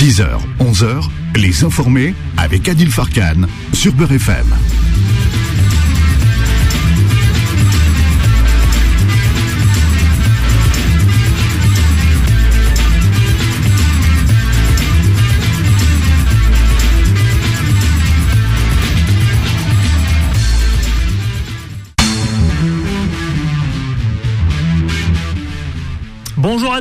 10h, 11h, les informés avec Adil Farkan sur Beurre.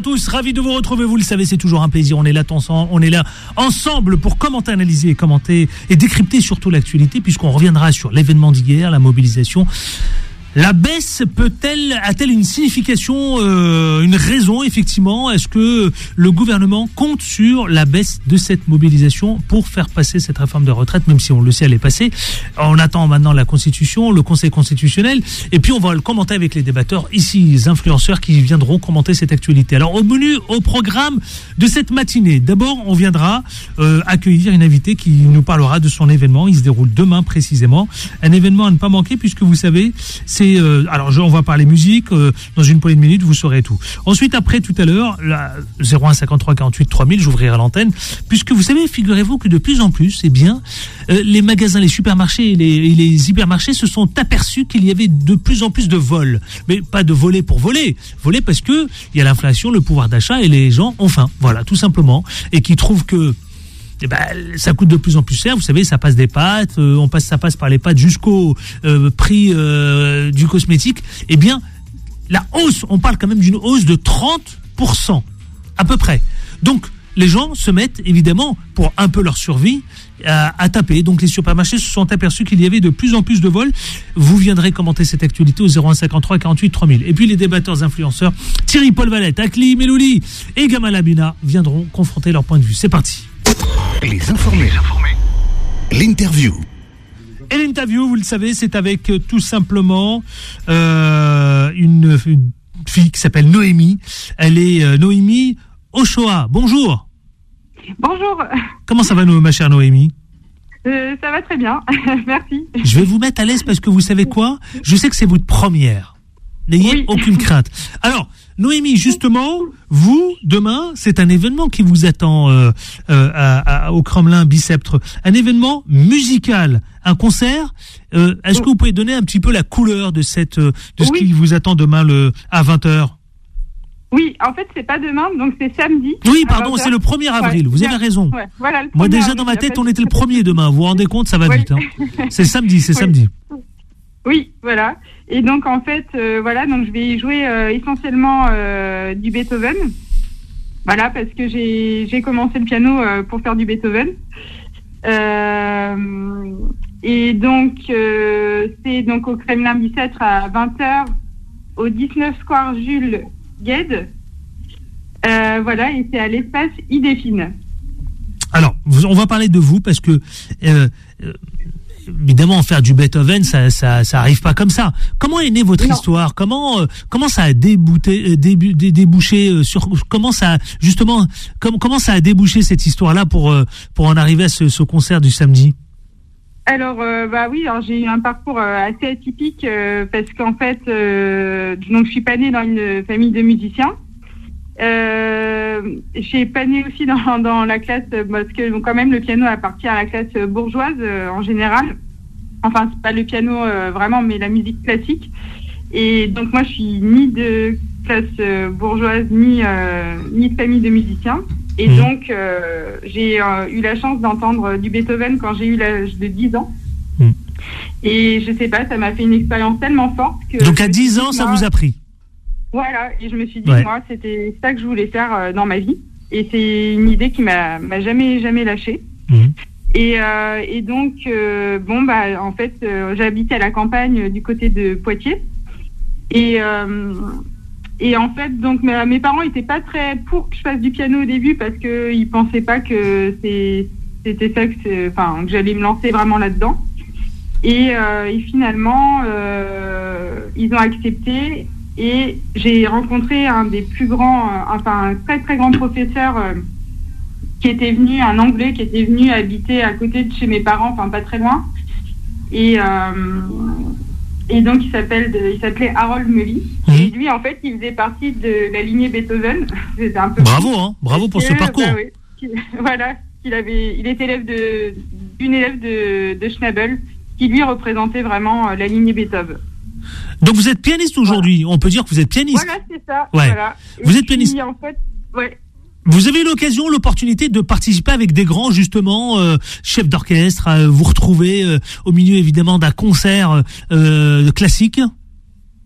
Tous, ravi de vous retrouver. Vous le savez, c'est toujours un plaisir. On est là, on est là ensemble pour commenter, analyser, commenter et décrypter surtout l'actualité, puisqu'on reviendra sur l'événement d'hier, la mobilisation la baisse peut-elle a-t-elle une signification, euh, une raison effectivement? Est-ce que le gouvernement compte sur la baisse de cette mobilisation pour faire passer cette réforme de retraite, même si on le sait, elle est passée? On attend maintenant la Constitution, le Conseil constitutionnel, et puis on va le commenter avec les débatteurs ici, les influenceurs qui viendront commenter cette actualité. Alors au menu, au programme de cette matinée, d'abord on viendra euh, accueillir une invitée qui nous parlera de son événement. Il se déroule demain précisément, un événement à ne pas manquer puisque vous savez euh, alors on va parler musique euh, dans une poignée de minutes, vous saurez tout. Ensuite, après tout à l'heure, la 01 53 48 3000, j'ouvrirai l'antenne, puisque vous savez, figurez-vous que de plus en plus, eh bien, euh, les magasins, les supermarchés et les, hypermarchés se sont aperçus qu'il y avait de plus en plus de vols, mais pas de voler pour voler, voler parce que il y a l'inflation, le pouvoir d'achat et les gens ont faim, voilà, tout simplement, et qui trouvent que eh ben, ça coûte de plus en plus cher. Vous savez, ça passe des pâtes, euh, on passe, ça passe par les pâtes jusqu'au euh, prix euh, du cosmétique. Eh bien, la hausse, on parle quand même d'une hausse de 30%, à peu près. Donc, les gens se mettent évidemment pour un peu leur survie à, taper. Donc les supermarchés se sont aperçus qu'il y avait de plus en plus de vols. Vous viendrez commenter cette actualité au 0153 48 3000. Et puis les débatteurs influenceurs Thierry Paul Valette, Akli Melouli et Gamal Abina viendront confronter leur point de vue. C'est parti. Les informés. L'interview. Et l'interview, vous le savez, c'est avec euh, tout simplement euh, une, fille qui s'appelle Noémie. Elle est euh, Noémie Ochoa. Bonjour. Bonjour. Comment ça va, ma chère Noémie? Ça va très bien, merci. Je vais vous mettre à l'aise parce que vous savez quoi? Je sais que c'est votre première. N'ayez aucune crainte. Alors, Noémie, justement, vous, demain, c'est un événement qui vous attend euh, euh, au Kremlin Biceptre. Un événement musical, un concert. Euh, est-ce que vous pouvez donner un petit peu la couleur de, cette, de ce qui vous attend demain le, à 20h oui, en fait, c'est pas demain, donc c'est samedi. Oui, pardon, c'est le 1er avril, vous avez raison. Moi, déjà, dans ma tête, on était le 1er demain. Vous vous rendez compte, ça va vite. Hein. C'est samedi, c'est samedi. Oui, voilà. Et donc en fait, euh, voilà, donc je vais jouer euh, essentiellement euh, du Beethoven. Voilà, parce que j'ai commencé le piano pour faire du Beethoven. et donc c'est donc au Kremlin Bicêtre à 20h au 19 Square Jules Gued. voilà, et c'est à l'espace Idéfine. Alors, on va parler de vous parce que évidemment, faire du Beethoven, ça, ça, ça arrive pas comme ça. Comment est née votre histoire? Comment, euh, comment ça a débouté, euh, débouché euh, sur comment ça, justement, comment, comment ça a débouché cette histoire-là pour pour en arriver à ce, ce concert du samedi? Alors, bah oui, j'ai eu un parcours assez atypique parce qu'en fait, donc je suis pas née dans une famille de musiciens. Euh, j'ai pas né aussi dans, dans, la classe parce que quand même le piano appartient à la classe bourgeoise euh, en général. Enfin, c'est pas le piano euh, vraiment, mais la musique classique. Et donc moi, je suis ni de classe euh, bourgeoise ni ni de famille de musiciens. Et mmh. donc j'ai eu la chance d'entendre du Beethoven quand j'ai eu l'âge de 10 ans. Mmh. Et je sais pas, ça m'a fait une expérience tellement forte que. Donc à 10 ans, ça vous a pris voilà, et je me suis dit, moi, c'était ça que je voulais faire euh, dans ma vie. Et c'est une idée qui m'a jamais, jamais lâchée. Mhm. Et, euh, et, donc, euh, bon, bah, en fait, j'habitais à la campagne du côté de Poitiers. Et, et en fait, donc, mes parents n'étaient pas très pour que je fasse du piano au début parce qu'ils ne pensaient pas que c'était ça que, enfin, que j'allais me lancer vraiment là-dedans. Et, et, finalement, ils ont accepté. Et j'ai rencontré un des plus grands, euh, enfin un très très grand professeur euh, qui était venu, un Anglais qui était venu habiter à côté de chez mes parents, enfin pas très loin. Et, euh, et donc il s'appelle, il s'appelait Harold Mully. Mhm. Et lui en fait, il faisait partie de la lignée Beethoven. un peu bravo, hein, bravo pour ce parcours. Bah voilà, il avait, il est élève de d'une élève de, de Schnabel qui lui représentait vraiment la lignée Beethoven. Donc vous êtes pianiste aujourd'hui. On peut dire que vous êtes pianiste. Voilà, c'est ça. Voilà. Vous êtes pianiste. En fait, ouais. Vous avez eu l'occasion, l'opportunité de participer avec des grands justement euh, chefs d'orchestre, à vous retrouver euh, au milieu évidemment d'un concert euh, classique?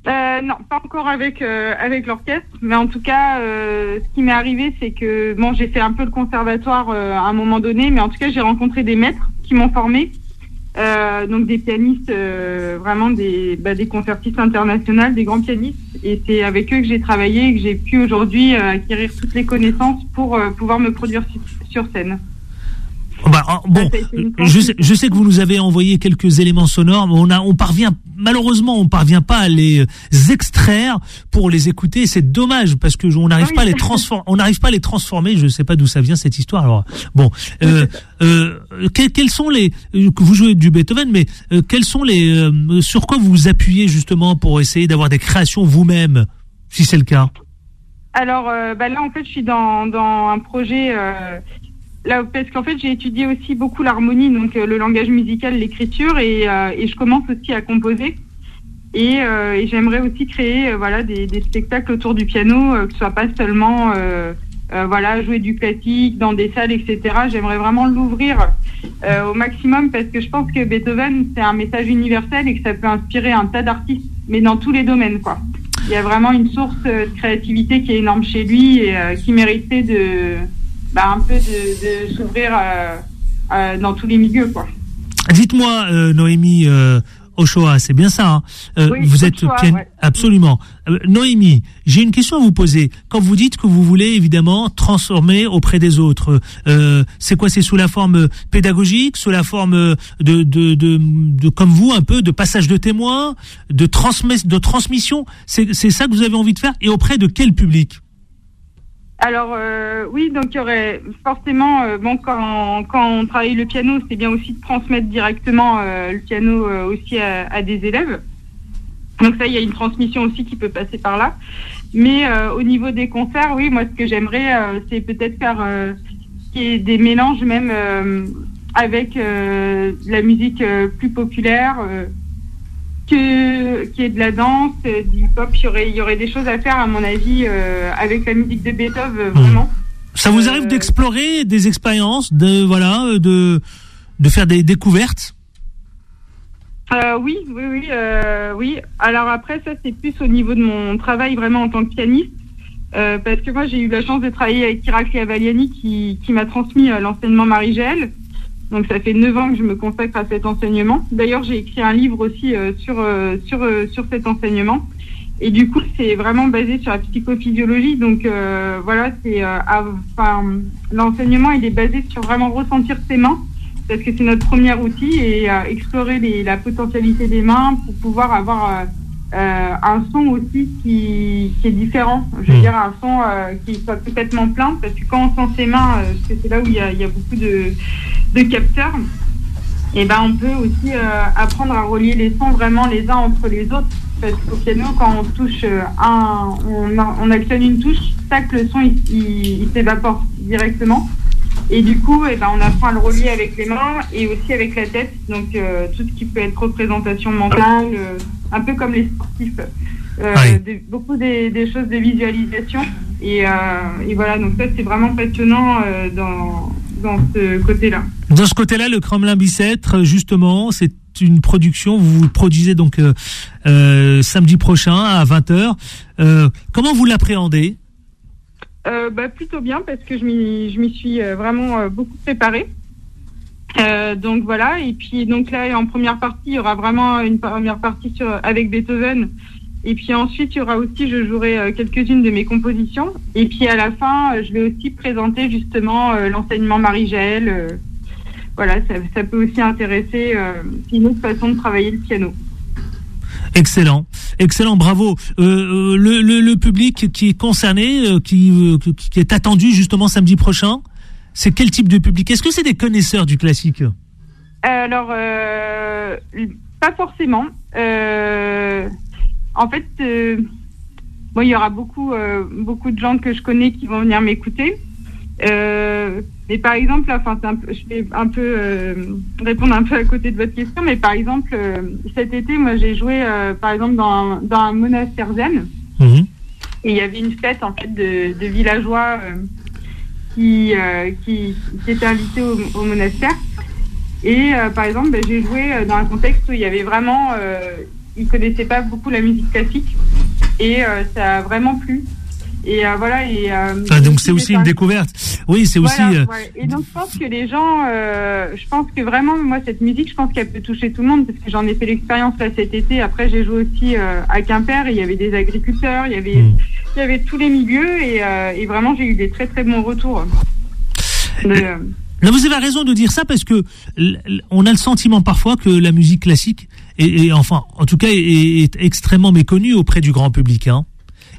Euh, non, pas encore avec avec l'orchestre, mais en tout cas, ce qui m'est arrivé, c'est que bon, j'ai fait un peu le conservatoire à un moment donné, mais en tout cas, j'ai rencontré des maîtres qui m'ont formé euh, donc des pianistes, euh, vraiment des, bah, des concertistes internationaux, des grands pianistes. Et c'est avec eux que j'ai travaillé et que j'ai pu aujourd'hui euh, acquérir toutes les connaissances pour pouvoir me produire sur scène. Bah, bon, je sais, je sais, que vous nous avez envoyé quelques éléments sonores, mais on a, on parvient malheureusement, on parvient pas à les extraire pour les écouter. C'est dommage parce que on n'arrive pas à les transformer. On n'arrive pas à les transformer. Je sais pas d'où ça vient cette histoire. Alors bon, euh, euh, quels, sont les que vous jouez du Beethoven, mais euh, quels sont les sur quoi vous vous appuyez justement pour essayer d'avoir des créations vous-même, si c'est le cas? Alors bah là en fait je suis dans, dans un projet Là, parce qu'en fait, j'ai étudié aussi beaucoup l'harmonie, donc euh, le langage musical, l'écriture, et, euh, et, je commence aussi à composer. Et, euh, et j'aimerais aussi créer, voilà, des, des, spectacles autour du piano, que ce soit pas seulement, voilà, jouer du classique dans des salles, etc. J'aimerais vraiment l'ouvrir au maximum parce que je pense que Beethoven, c'est un message universel et que ça peut inspirer un tas d'artistes, mais dans tous les domaines, quoi. Il y a vraiment une source de créativité qui est énorme chez lui et qui méritait de bah, un peu de, de s'ouvrir euh, euh, dans tous les milieux, quoi. Dites-moi, euh, Noémie Ochoa, c'est bien ça. Hein vous êtes absolument. Noémie, j'ai une question à vous poser. Quand vous dites que vous voulez évidemment transformer auprès des autres, c'est quoi C'est sous la forme pédagogique, sous la forme de, de, de, de, comme vous un peu de passage de témoin, de de transmission? C'est ça que vous avez envie de faire? Et auprès de quel public? Alors euh, oui, donc il y aurait forcément, euh, bon quand, quand on travaille le piano, c'est bien aussi de transmettre directement euh, le piano aussi à, des élèves. Donc ça, il y a une transmission aussi qui peut passer par là. Mais au niveau des concerts, oui, moi ce que j'aimerais, c'est peut-être faire des mélanges même avec la musique plus populaire que qui est de la danse, du hip-hop, il y aurait, y aurait des choses à faire à mon avis euh, avec la musique de Beethoven euh, vraiment. Ça vous arrive euh, d'explorer des expériences, de voilà, de de faire des découvertes? Oui, oui, oui, oui. Alors après ça c'est plus au niveau de mon travail vraiment en tant que pianiste. parce que moi j'ai eu la chance de travailler avec Irakli Avaliani qui, qui m'a transmis l'enseignement Marie-Gel. Donc ça fait neuf ans que je me consacre à cet enseignement. D'ailleurs, j'ai écrit un livre aussi euh, sur euh, sur euh, sur cet enseignement. Et du coup, c'est vraiment basé sur la psychophysiologie. Donc voilà, c'est enfin l'enseignement, il est basé sur vraiment ressentir ses mains parce que c'est notre premier outil et explorer la potentialité des mains pour pouvoir avoir un son aussi qui, qui, est différent. Je veux hmm. dire un son qui soit complètement plein parce que quand on sent ses mains, c'est là où il y a, il y a beaucoup de de capteurs, et eh ben on peut aussi euh, apprendre à relier les sons vraiment les uns entre les autres. Parce qu'au piano, quand on touche euh, un, on, on actionne une touche, tac, le son il, s'évapore directement. Et du coup, eh ben, on apprend à le relier avec les mains et aussi avec la tête. Donc euh, tout ce qui peut être représentation mentale, un peu comme les sportifs. beaucoup des, des, choses de visualisation. Et, et voilà, donc ça c'est vraiment passionnant dans, dans ce côté-là. Dans ce côté-là, le Kremlin Bicêtre, justement, c'est une production. Vous vous produisez donc euh, euh, samedi prochain à 20h. Euh, comment vous l'appréhendez? Bah, Plutôt bien parce que je m'y suis vraiment beaucoup préparée. donc voilà, et puis donc là en première partie, il y aura vraiment une première partie sur, avec Beethoven et puis ensuite, il y aura aussi, je jouerai euh, quelques-unes de mes compositions. Et puis à la fin, euh, je vais aussi présenter justement euh, l'enseignement Marie-Gel. Voilà, ça, peut aussi intéresser. Une autre façon de travailler le piano. Excellent, excellent, bravo. le, public qui est concerné, qui, qui est attendu justement samedi prochain, c'est quel type de public? Est-ce que c'est des connaisseurs du classique? Alors, pas forcément. En fait, euh, il y aura beaucoup, euh, beaucoup de gens que je connais qui vont venir m'écouter. Euh, mais par exemple, enfin, un peu, je vais un peu euh, répondre un peu à côté de votre question, mais par exemple, euh, cet été, moi, j'ai joué, par exemple, dans un, dans un monastère zen, mhm. et il y avait une fête en fait de, de villageois qui, qui, qui étaient invités au, au monastère. Et par exemple, ben, j'ai joué dans un contexte où il y avait vraiment, ils connaissaient pas beaucoup la musique classique, et ça a vraiment plu. Et euh, voilà. Et, euh, ah, donc c'est aussi une découverte. Oui, c'est aussi. Euh, et donc je pense que les gens, je pense que vraiment moi cette musique, je pense qu'elle peut toucher tout le monde parce que j'en ai fait l'expérience là cet été. Après j'ai joué aussi à Quimper. Et il y avait des agriculteurs, il y avait, hmm. il y avait tous les milieux et, et vraiment j'ai eu des très très bons retours. Là, vous avez raison de dire ça parce que on a le sentiment parfois que la musique classique est, enfin, en tout cas, est, extrêmement méconnue auprès du grand public. Hein.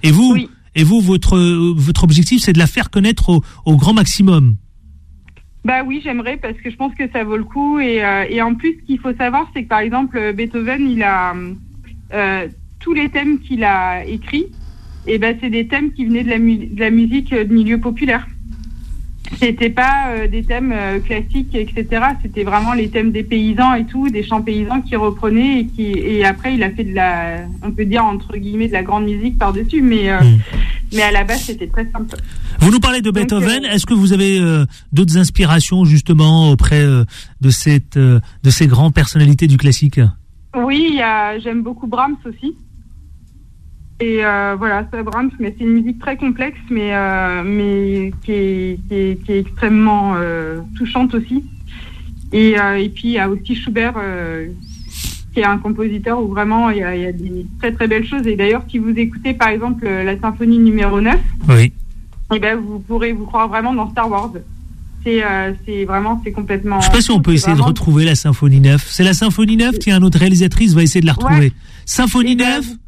Et vous, oui. Et vous, votre, votre objectif, c'est de la faire connaître au, grand maximum. Bah oui, j'aimerais parce que je pense que ça vaut le coup. Et, euh, en plus, ce qu'il faut savoir, c'est que par exemple, Beethoven, il a euh, tous les thèmes qu'il a écrits, et ben c'est des thèmes qui venaient de la, de la musique de milieu populaire. C'était pas euh, des thèmes euh, classiques, etc. C'était vraiment les thèmes des paysans et tout, des chants paysans qui reprenaient et qui et après il a fait de la, on peut dire entre guillemets de la grande musique par dessus, mais euh, hmm. mais à la base c'était très simple. Vous nous parlez de Beethoven. Est-ce que vous avez d'autres inspirations justement auprès de cette de ces grandes personnalités du classique? Oui, j'aime beaucoup Brahms aussi. Et euh, voilà, c'est Brahms, mais c'est une musique très complexe, mais, euh, mais qui, est, qui, est, qui est extrêmement euh, touchante aussi. Et, euh, et puis il y a aussi Schubert, euh, qui est un compositeur où vraiment il y, a, il y, a, des très très belles choses. Et d'ailleurs, si vous écoutez par exemple la symphonie numéro 9, oui. et eh ben, vous pourrez vous croire vraiment dans Star Wars. C'est c'est vraiment, c'est complètement. Je sais pas si on peut essayer de retrouver la symphonie 9. C'est la symphonie 9, tiens, notre réalisatrice va essayer de la retrouver. Ouais. Symphonie 9 ben,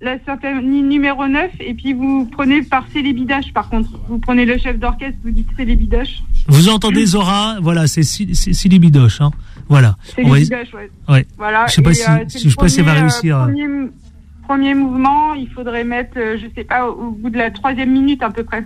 la symphonie numéro 9 et puis vous prenez par célébidache par contre. Vous prenez le chef d'orchestre, vous dites célébidache. Vous entendez Zora, voilà, c'est célébidache, hein. Voilà. Célébidache, ouais. ouais. Voilà. Je sais pas si, euh, je sais pas si elle va réussir. Euh, premier, premier, mouvement, il faudrait mettre, euh, je sais pas, au bout de la troisième minute à peu près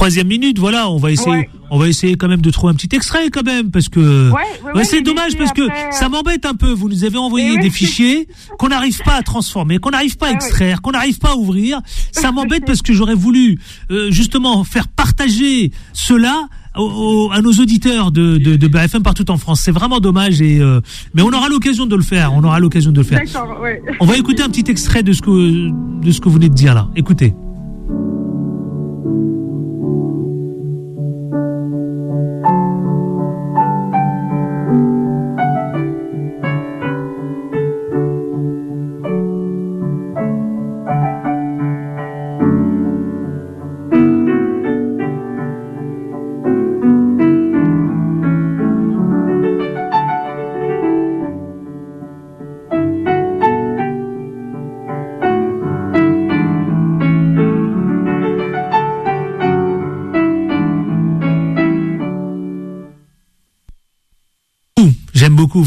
troisième minute, voilà, on va essayer, on va essayer quand même de trouver un petit extrait quand même, parce que ouais, c'est dommage parce que ça m'embête un peu. Vous nous avez envoyé des fichiers qu'on n'arrive pas à transformer, qu'on n'arrive pas à extraire, qu'on n'arrive pas à ouvrir. Ça m'embête parce que j'aurais voulu euh, justement faire partager cela à nos auditeurs de, de, de, BFM partout en France. C'est vraiment dommage, et, euh, mais on aura l'occasion de le faire. On aura l'occasion de le faire. On va écouter un petit extrait de ce que, de ce que vous venez de dire là. Écoutez.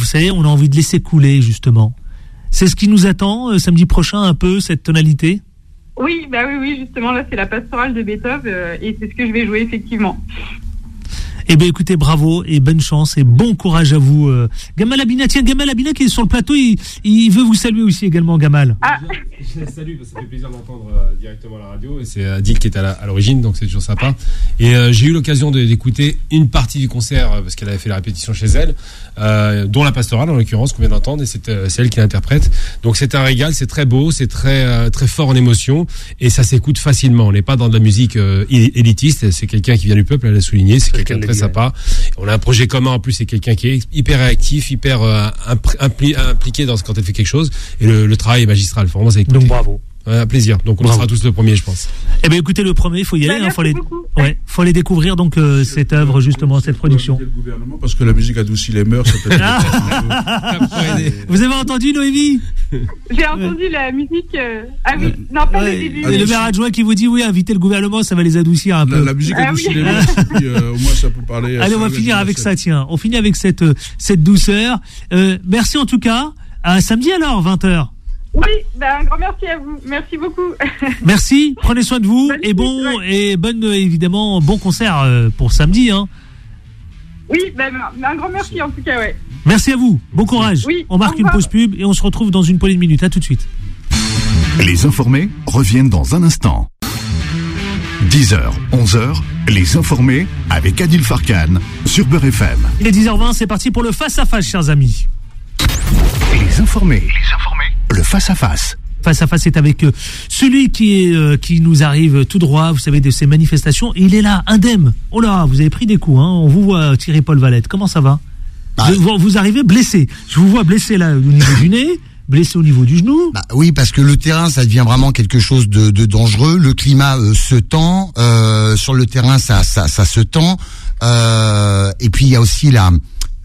Vous savez, on a envie de laisser couler justement. C'est ce qui nous attend euh, samedi prochain un peu, cette tonalité? Oui, bah oui, oui, justement, là c'est la pastorale de Beethoven euh, et c'est ce que je vais jouer effectivement. Eh bien, écoutez, bravo et bonne chance et bon courage à vous. Euh. Gamal Abina, tiens, Gamal Abina qui est sur le plateau, il, veut vous saluer aussi également, Gamal. Ah. Je, la salue, ça fait plaisir d'entendre euh, directement à la radio. Et c'est Adil qui est à l'origine, donc c'est toujours sympa. Et euh, j'ai eu l'occasion d'écouter une partie du concert, parce qu'elle avait fait la répétition chez elle, dont la pastorale en l'occurrence, qu'on vient d'entendre, et c'est elle qui l'interprète. Donc c'est un régal, c'est très beau, c'est très, très fort en émotion, et ça s'écoute facilement. On n'est pas dans de la musique élitiste, c'est quelqu'un qui vient du peuple, elle l'a souligné, c'est quelqu'un de très sympa. On a un projet commun en plus, c'est quelqu'un qui est hyper réactif, hyper euh, impliqué dans ce quand elle fait quelque chose. Et le, travail est magistral. Vraiment, Donc bravo. Un plaisir. Donc on sera tous le premier, je pense. Eh bien, écoutez, le premier, il faut y aller. Il bah, hein, faut, aller, ouais, faut aller découvrir donc euh, cette œuvre justement, cette production. Le gouvernement parce que la musique adoucit les mœurs. Vous avez entendu Noémie? J'ai entendu la musique. Euh, ah oui, non pas le début. le maire adjoint qui vous dit oui, inviter le gouvernement, ça va les adoucir un peu. La, musique ah adoucit les mœurs. Euh, au moins ça peut parler. Allez, on va finir avec ça. Tiens, on finit avec cette cette douceur. merci en tout cas. À samedi alors, 20 h Oui, ben, un grand merci à vous. Merci beaucoup. Merci, prenez soin de vous et bon et bonne évidemment bon concert euh, pour samedi. Hein. Oui, ben, un grand merci en tout cas, ouais. Merci à vous, bon courage. Oui, on marque une pause pub et on se retrouve dans une poignée de minutes. À tout de suite. Les informés reviennent dans un instant. 10h, 11h, les informés avec Adil Farkan sur Beurre FM. Il est 10h20, c'est parti pour le face à face, chers amis. Les informés, les informés, le face-à-face. Face à face, c'est avec euh, celui qui est euh, qui nous arrive tout droit, vous savez, de ces manifestations. Il est là, indemne. Oh là, vous avez pris des coups. Hein. On vous voit, Thierry Paul Valette. Comment ça va? Bah, vous, vous arrivez blessé. Je vous vois blessé là au niveau du nez, blessé au niveau du genou. Bah oui, parce que le terrain, ça devient vraiment quelque chose de, de dangereux. Le climat euh, se tend. euh, sur le terrain, ça, ça, ça se tend. Euh, et puis il y a aussi la,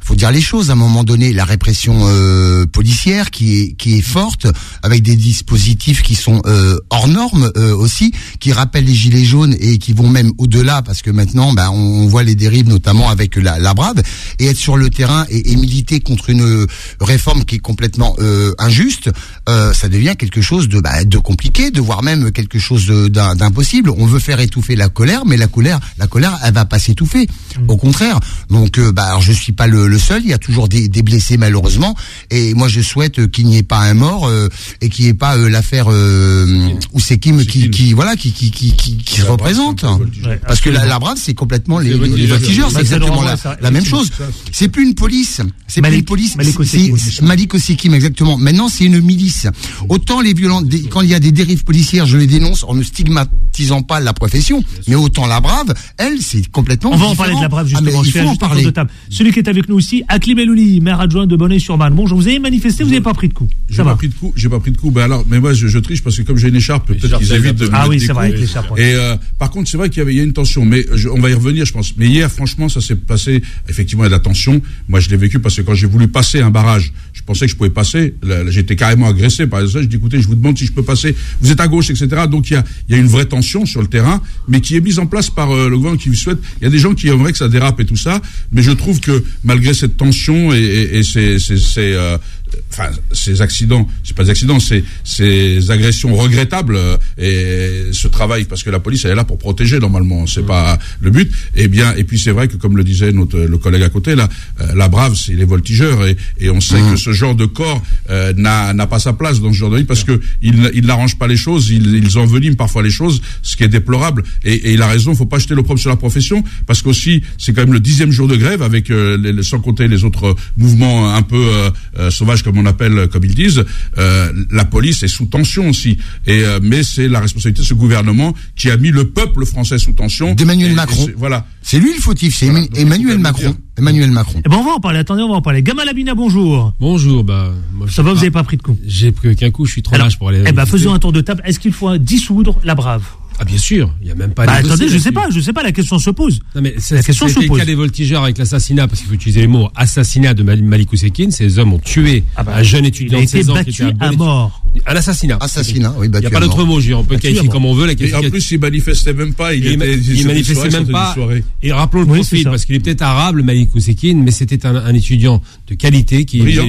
faut dire les choses. À un moment donné, la répression euh, policière qui est qui est forte, avec des dispositifs qui sont euh, hors normes euh, aussi, qui rappellent les gilets jaunes et qui vont même au-delà, parce que maintenant, bah, on voit les dérives, notamment avec la, la brave, et être sur le terrain et, et militer contre une réforme qui est complètement euh, injuste, euh, ça devient quelque chose de, bah, de compliqué, de voir même quelque chose d'impossible. On veut faire étouffer la colère, mais la colère, la colère, elle va pas s'étouffer. Au contraire. Donc, euh, bah, alors, je suis pas le, le seul. Il y a toujours des, des blessés malheureusement, et moi je souhaite qu'il n'y ait pas un mort euh, et qu'il n'y ait pas euh, l'affaire euh, Oussekim qui, qui, voilà, qui, qui, qui, qui, qui se représente. c'est. Ouais, Parce que la, brave, c'est complètement les, C'est les, les voltigeur. voltigeurs, c'est c'est exactement le la, même chose. C'est plus une police, c'est plus Malik- une police, Malik c'est- Osekim. c'est exactement. Maintenant, c'est une milice. Autant les violents, quand il y a des dérives policières, je les dénonce en ne stigmatisant pas la profession, mais autant la brave, elle, c'est complètement On va en parler de la brave Ah, justement. il faut en parler. Celui qui est avec nous aussi, Aklim Elouli, maire adjoint de Bonneuil-sur-Marne. Bonjour, vous avez manifesté, vous n'avez pas pris de coup. J'ai pas pris de coup, j'ai pas pris de coup. Ben alors, mais moi je, je triche parce que comme j'ai une écharpe, peut-être qu'ils évitent de me Ah mettre oui, c'est vrai, coups. avec l'écharpe. Et euh, par contre, c'est vrai qu'il y y a une tension, mais je- on va y revenir, je pense. Mais hier, franchement, ça s'est passé. Effectivement, il y a de la tension. Moi, je l'ai vécu parce que quand j'ai voulu passer un barrage, je pensais que je pouvais passer. J'étais carrément agressé par ça. Je dis écoutez, je vous demande si je peux passer. Vous êtes à gauche, etc. Donc il y a, il y a une vraie tension sur le terrain, mais qui est mise en place par euh, le gouvernement qui souhaite. Il y a des gens qui aimeraient que ça dérape et tout ça, mais je trouve que malgré cette tension et, et, et ces, ces, ces, euh, enfin, ces accidents, c'est pas des accidents, c'est ces agressions regrettables euh, et ce travail parce que la police elle est là pour protéger normalement, c'est pas le but. Et bien, et puis c'est vrai que comme le disait notre le collègue à côté là, euh, la brave c'est les voltigeurs et, et on sait que ce genre de corps euh, n'a n'a pas sa place dans ce genre de vie parce que il il n'arrange pas les choses, ils ils enveniment parfois les choses, ce qui est déplorable. Et, et il a raison, faut pas jeter l'opprobre sur la profession parce qu'aussi c'est quand même le dixième jour de grève avec euh, les- sans compter les autres mouvements un peu euh, euh, comme on appelle comme ils disent. Euh, la police est sous tension aussi. Et euh, mais c'est la responsabilité de ce gouvernement qui a mis le peuple français sous tension. D'Emmanuel Et- et Macron. c'est- voilà. C'est lui le fautif, c'est Voilà, Emmanuel Macron. Emmanuel Macron. Eh ben, on va en parler. Attendez, on va en parler. Gamal Abina, bonjour. Bonjour, bah. Moi, Ça va, vous n'avez pas pris de coup. J'ai pris qu'un coup, je suis trop Alors, lâche pour aller. eh ben, faisons un tour de table. Est-ce qu'il faut dissoudre la brave? Ah, bien sûr, il y a même pas. à Bah, attendez, je sais pas, je sais pas, la question se pose. Non, mais c'est La question se c'était le pose. cas des voltigeurs avec l'assassinat, parce qu'il faut utiliser les mots assassinat de Mal- Malik Oussekine. Ces hommes ont tué Ah bah, un jeune Il étudiant de été 16 ans qui battu était un bon à étudiant. mort. Un assassinat. Assassinat, oui, Il n'y a pas à d'autre mot, je veux dire, on peut à qualifier comme on veut. La Et question en plus, il manifestait même pas. Il, il, était, il une manifestait soirée, même pas. Et rappelons le Oui, profil, parce qu'il est peut-être arabe, le Malik Ousekine, mais c'était un, un étudiant de qualité qui Brillant.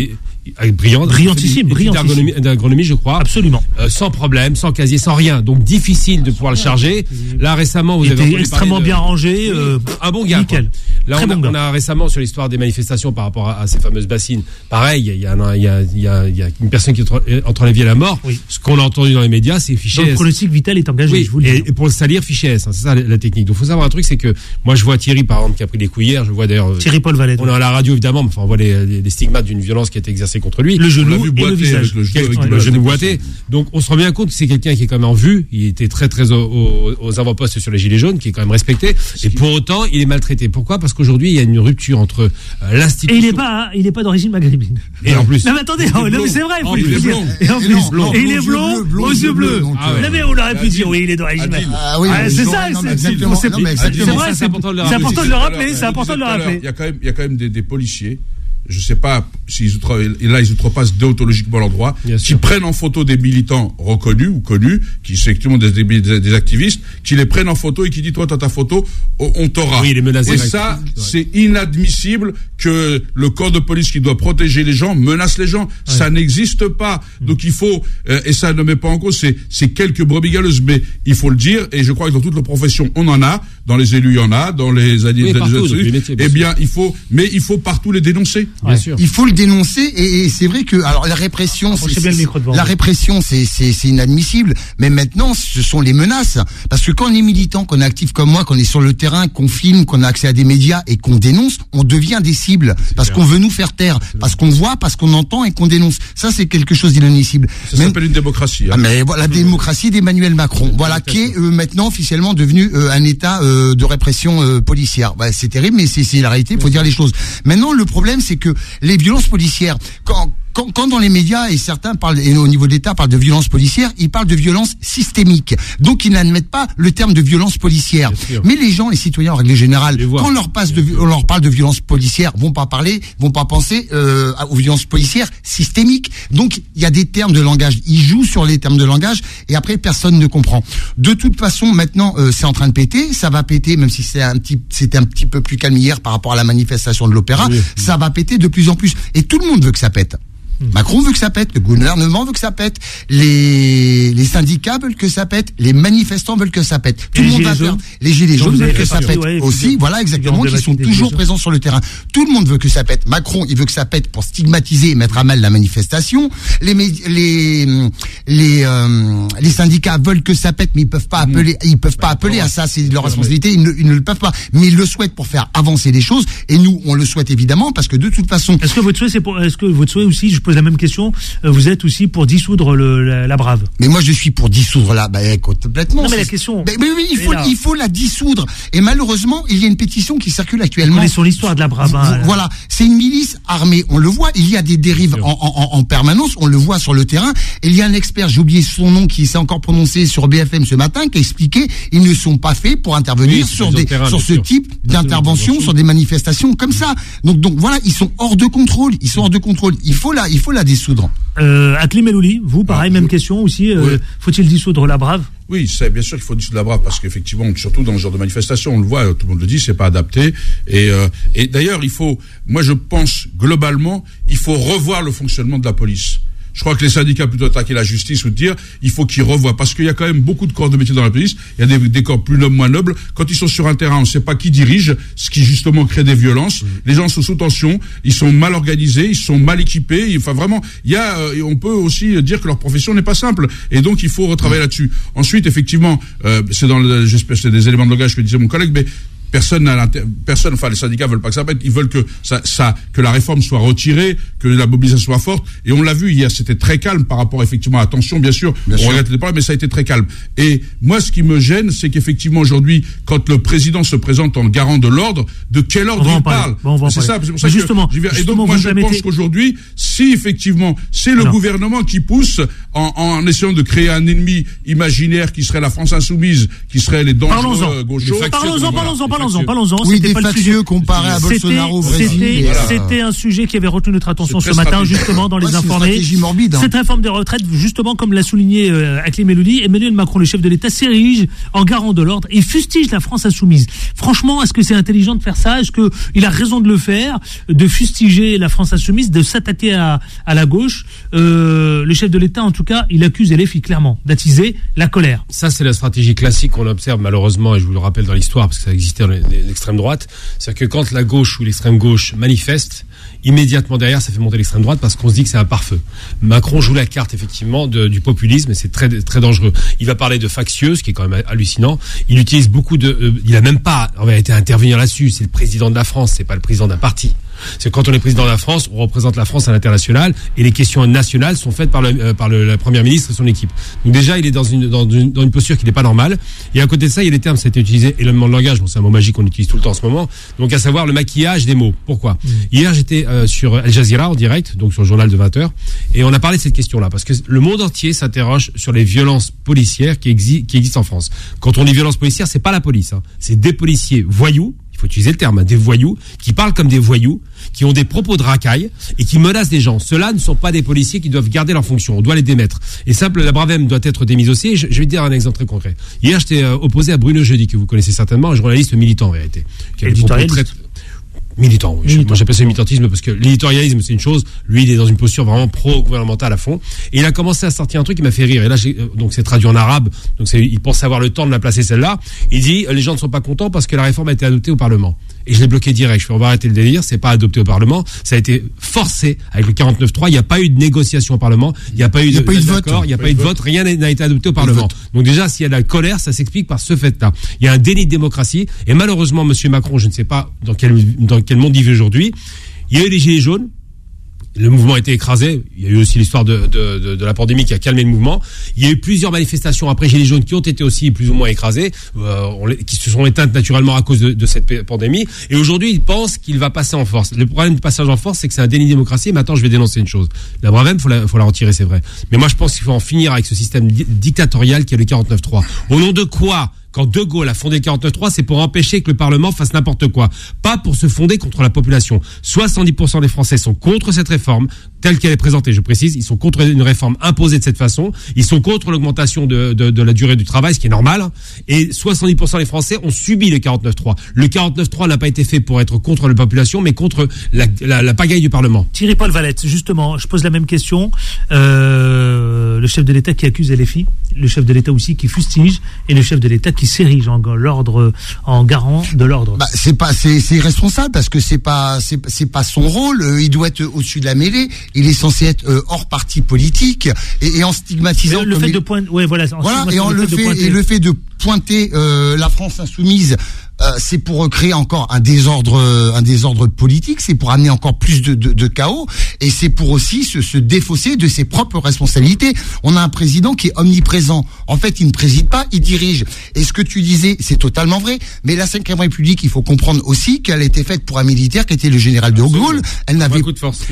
Euh, brillant, Brillantissime, brillantissime. d'agronomie- je crois, Absolument. Euh, sans problème, sans casier, sans rien. Donc difficile de pouvoir le charger. Là récemment, vous Il avez était extrêmement de- bien rangé. euh, un bon gars. nickel. quoi. Là, on a, bon gars. on a récemment sur l'histoire des manifestations par rapport à, à ces fameuses bassines. Pareil, il y a, un- il y, a, il y, a, il y a une personne qui est entre, entre la vie et la mort. Oui. Ce qu'on a entendu dans les médias, c'est fichier. Donc, le S. pronostic vital est engagé, Oui, je vous le et, dis. et pour le salir, fichier S. hein, c'est ça la, la technique. Donc, faut savoir un truc, c'est que moi, je vois Thierry, par exemple, qui a pris des hier. Je vois d'ailleurs. euh, Thierry Paul Valette. On est à la radio évidemment, mais enfin, on voit les, les- les stigmates d'une violence qui a été exercée contre lui. Le genou vu et le visage. le genou, avec le boité. Donc on se rend bien compte que c'est quelqu'un qui est quand même en vue. Il était très très au- au- aux avant-postes sur les gilets jaunes, qui est quand même respecté. Et pour autant, il est maltraité. Pourquoi? Parce qu'aujourd'hui, il y a une rupture entre euh, Et l'institution. il n'est pas, hein, il est pas d'origine maghrébine. Et en plus. Non mais attendez, oh, c'est vrai, il faut dire. blond. Et en plus, et il est blond, aux yeux bleus. Ah. Non mais on aurait pu dire, oui, il est d'origine maghrébine. Ah oui, c'est ça, c'est- vrai, C'est important de le rappeler. c'est important de le rappeler. Il y a quand même, des policiers. Je sais pas s'ils et là ils outrepassent déontologiquement leur droit, qui prennent en photo des militants reconnus ou connus, qui sont effectivement des, des, activistes, qui les prennent en photo et qui disent toi t'as ta photo, on, t'aura. Oui, les menaces Et ça, c'est inadmissible que le corps de police qui doit protéger les gens menace les gens. Ça n'existe pas. Donc il faut, euh, et ça ne met pas en cause, c'est quelques brebis galeuses, mais il faut le dire, et je crois que dans toutes les professions, on en a, dans les élus, il y en a, dans les administrations, eh bien, il faut, mais il faut partout les dénoncer. Bien sûr. Il faut le dénoncer, et, c'est vrai que, alors la répression, la répression, c'est inadmissible, mais maintenant, ce sont les menaces. Parce que quand on est militant, qu'on est actif comme moi, qu'on est sur le terrain, qu'on filme, qu'on a accès à des médias et qu'on dénonce, on devient des cibles. Parce qu'on veut nous faire taire. Parce qu'on voit, parce qu'on entend et qu'on dénonce. Ça, c'est quelque chose d'inadmissible. Ça s'appelle une démocratie. Hein. Ah, mais voilà, la démocratie d'Emmanuel Macron. Voilà, qui est euh, maintenant officiellement devenu euh, un état euh, de répression policière. Bah, c'est terrible, mais c'est la réalité, il faut dire les choses. Maintenant, le problème, c'est que les violences policières, quand quand, quand, dans les médias et certains parlent et au niveau d'État parlent de violence policière, ils parlent de violence systémique. Donc ils n'admettent pas le terme de violence policière. Mais les gens, les citoyens en règle générale, quand on leur passe de, on leur parle de violence policière, vont pas parler, vont pas penser euh, aux violences policières systémiques. Donc il y a des termes de langage. Ils jouent sur les termes de langage et après personne ne comprend. De toute façon, maintenant euh, c'est en train de péter. Ça va péter, même si c'est un petit, c'était un petit peu plus calme hier par rapport à la manifestation de l'opéra. Ça va péter de plus en plus et tout le monde veut que ça pète. Macron veut que ça pète, le gouvernement veut que ça pète, les, les syndicats veulent que ça pète, les manifestants veulent que ça pète. Tout le monde va faire. Les gilets jaunes veulent que ça pète aussi. Voilà exactement, qui sont toujours présents sur le terrain. Tout le monde veut que ça pète. Macron, il veut que ça pète pour stigmatiser et mettre à mal la manifestation. Les les les euh, les syndicats veulent que ça pète, mais ils peuvent pas hmm. appeler, ils peuvent pas appeler à ça. C'est leur responsabilité. Ils ne, ils ne le peuvent pas, mais ils le souhaitent pour faire avancer les choses. Et nous, on le souhaite évidemment parce que de toute façon. Est-ce que votre souhait, c'est pour, est-ce que votre souhait aussi, je la même question. Euh, vous êtes aussi pour dissoudre le, la, Brave. Mais moi, je suis pour dissoudre la. Bah, complètement. Non, mais la question. Mais, oui, il faut, il faut la dissoudre. Et malheureusement, il y a une pétition qui circule actuellement. sur l'histoire de la Brave. Hein, voilà, c'est une milice armée. On le voit. Il y a des dérives en, en, en, permanence. On le voit sur le terrain. Et il y a un expert, j'ai oublié son nom, qui s'est encore prononcé sur BFM ce matin, qui a expliqué ils ne sont pas faits pour intervenir sur des, sur ce type d'intervention, sur des manifestations comme ça. Donc, donc voilà, ils sont hors de contrôle. Ils sont hors de contrôle. Il faut la, il faut la dissoudre. Euh, Akli Melouli, vous, pareil, ah, même question aussi. Euh, faut-il dissoudre la Brave? Oui, c'est bien sûr qu'il faut dissoudre la brave parce qu'effectivement, surtout dans ce genre de manifestation, on le voit, tout le monde le dit, c'est pas adapté. Et, euh, et d'ailleurs, il faut, moi, je pense globalement, il faut revoir le fonctionnement de la police. Je crois que les syndicats plutôt attaquer la justice ou dire il faut qu'ils revoient parce qu'il y a quand même beaucoup de corps de métier dans la police. Il y a des, corps plus nobles, moins nobles. Quand ils sont sur un terrain, on ne sait pas qui dirige, ce qui justement crée des violences. Les gens sont sous tension, ils sont mal organisés, ils sont mal équipés. Enfin vraiment, il y a, euh, on peut aussi dire que leur profession n'est pas simple et donc il faut retravailler là-dessus. Ensuite, effectivement, euh, c'est dans le, j'espère c'est des éléments de langage que disait mon collègue, mais personne n'a personne enfin les syndicats veulent pas que ça pète. Ils veulent que ça, ça que la réforme soit retirée que la mobilisation soit forte. Et on l'a vu hier c'était très calme par rapport effectivement à attention bien sûr on regrette les problèmes mais ça a été très calme. Et moi ce qui me gêne c'est qu'effectivement aujourd'hui quand le président se présente en garant de l'ordre de quel ordre il parle c'est ça c'est pour ça justement, que et donc moi je pense qu'aujourd'hui si effectivement c'est le gouvernement qui pousse en, en, essayant de créer un ennemi imaginaire qui serait la France insoumise qui serait les dangereux gauchos. Parlons-en parlons-en parlons-en, parlons-en. Oui, des factieux comparés à Bolsonaro C'était un sujet qui avait retenu notre attention ce matin, justement, dans les informés. morbide. Cette réforme des retraites, justement, comme l'a souligné euh, Akli Meloudi, Emmanuel Macron, le chef de l'État, s'érige en garant de l'ordre et fustige la France insoumise. Franchement, est-ce que c'est intelligent de faire ça? Est-ce qu'il a raison de le faire, de fustiger la France insoumise, de s'attaquer à, à la gauche? Euh, Le chef de l'État, en tout cas, il accuse LFI clairement d'attiser la colère. Ça, c'est la stratégie classique qu'on observe malheureusement, et je vous le rappelle dans l'histoire, parce que ça existait l'extrême droite, c'est que quand la gauche ou l'extrême gauche manifeste, immédiatement derrière, ça fait monter l'extrême droite parce qu'on se dit que c'est un pare-feu. Macron joue la carte effectivement du populisme et c'est très très dangereux. Il va parler de factieux, ce qui est quand même hallucinant. Il utilise beaucoup de, euh, il a même pas en vérité à intervenir là-dessus. C'est le président de la France, c'est pas le président d'un parti. C'est quand on est président de la France, on représente la France à l'international et les questions nationales sont faites par, le, euh, par le, la première ministre et son équipe. Donc déjà, il est dans une, dans une, dans une posture qui n'est pas normale. Et à côté de ça, il y a des termes, ça a été utilisé, élément de langage, bon, c'est un mot magique qu'on utilise tout le temps en ce moment. Donc à savoir le maquillage des mots. Pourquoi mmh. Hier, j'étais euh, sur Al Jazeera en direct, donc sur le journal de 20 h et on a parlé de cette question-là parce que le monde entier s'interroge sur les violences policières qui, qui existent en France. Quand on dit violence policière, c'est pas la police, hein. c'est des policiers voyous il faut utiliser le terme, hein, des voyous, qui parlent comme des voyous, qui ont des propos de racaille et qui menacent des gens. Ceux-là ne sont pas des policiers qui doivent garder leur fonction. On doit les démettre. Et simple, la Bravem doit être démise aussi. Je, je vais te dire un exemple très concret. Hier, j'étais euh, opposé à Bruno Jeudi, que vous connaissez certainement, un journaliste militant en vérité. Qui Militant, oui. Moi, j'appelle ça militantisme parce que l'éditorialisme, c'est une chose. Lui, il est dans une posture vraiment pro-gouvernementale à fond. Et il a commencé à sortir un truc qui m'a fait rire. Et là, euh, donc c'est traduit en arabe. Donc il pense avoir le temps de la placer celle-là. Il dit, les gens ne sont pas contents parce que la réforme a été adoptée au Parlement. Et je l'ai bloqué direct. Je fais, on va arrêter le délire. C'est pas adopté au Parlement. Ça a été forcé avec le 49.3. Il n'y a pas eu de négociation au Parlement. Il n'y a pas eu de, vote. Il n'y a pas eu de vote. Rien n'a été adopté au Parlement. Donc déjà, s'il y a de la colère, ça s'explique par ce fait-là. Il y a un déni de démocratie. Et malheureusement, Monsieur Macron, je ne sais pas dans quel, dans quel monde il vit aujourd'hui. Il y a eu les gilets jaunes le mouvement a été écrasé. Il y a eu aussi l'histoire de, de, la pandémie qui a calmé le mouvement. Il y a eu plusieurs manifestations après Gilets jaunes qui ont été aussi plus ou moins écrasées, euh, qui se sont éteintes naturellement à cause de, cette pandémie. Et aujourd'hui, il pense qu'il va passer en force. Le problème du passage en force, c'est que c'est un déni démocratie. Maintenant, je vais dénoncer une chose. La Bravem, faut la, faut la retirer, c'est vrai. Mais moi, je pense qu'il faut en finir avec ce système dictatorial qui est le 49-3. Au nom de quoi quand De Gaulle a fondé le 49.3, c'est pour empêcher que le Parlement fasse n'importe quoi, pas pour se fonder contre la population. 70% des Français sont contre cette réforme, telle qu'elle est présentée, je précise, ils sont contre une réforme imposée de cette façon, ils sont contre l'augmentation de, la durée du travail, ce qui est normal, et 70% des Français ont subi le 49.3. Le 49.3 n'a pas été fait pour être contre la population, mais contre la, pagaille du Parlement. Thierry Paul Valette, justement, je pose la même question. Euh, le chef de l'État qui accuse LFI, le chef de l'État aussi qui fustige, et le chef de l'État qui s'érige en l'ordre, en garant de l'ordre. Bah, c'est pas, c'est, c'est irresponsable parce que c'est pas, c'est, c'est pas son rôle. Euh, il doit être au-dessus de la mêlée. Il est censé être euh, hors parti politique et, et en stigmatisant. le fait de pointer, ouais, voilà. voilà et en le, fait, et le fait de pointer euh, la France insoumise euh, c'est pour créer encore un désordre, euh, un désordre politique, c'est pour amener encore plus de, de, de chaos, et c'est pour aussi se, se, défausser de ses propres responsabilités. On a un président qui est omniprésent. En fait, il ne préside pas, il dirige. Et ce que tu disais, c'est totalement vrai. Mais la Cinquième République, il faut comprendre aussi qu'elle a été faite pour un militaire qui était le général de Gaulle. Elle n'avait,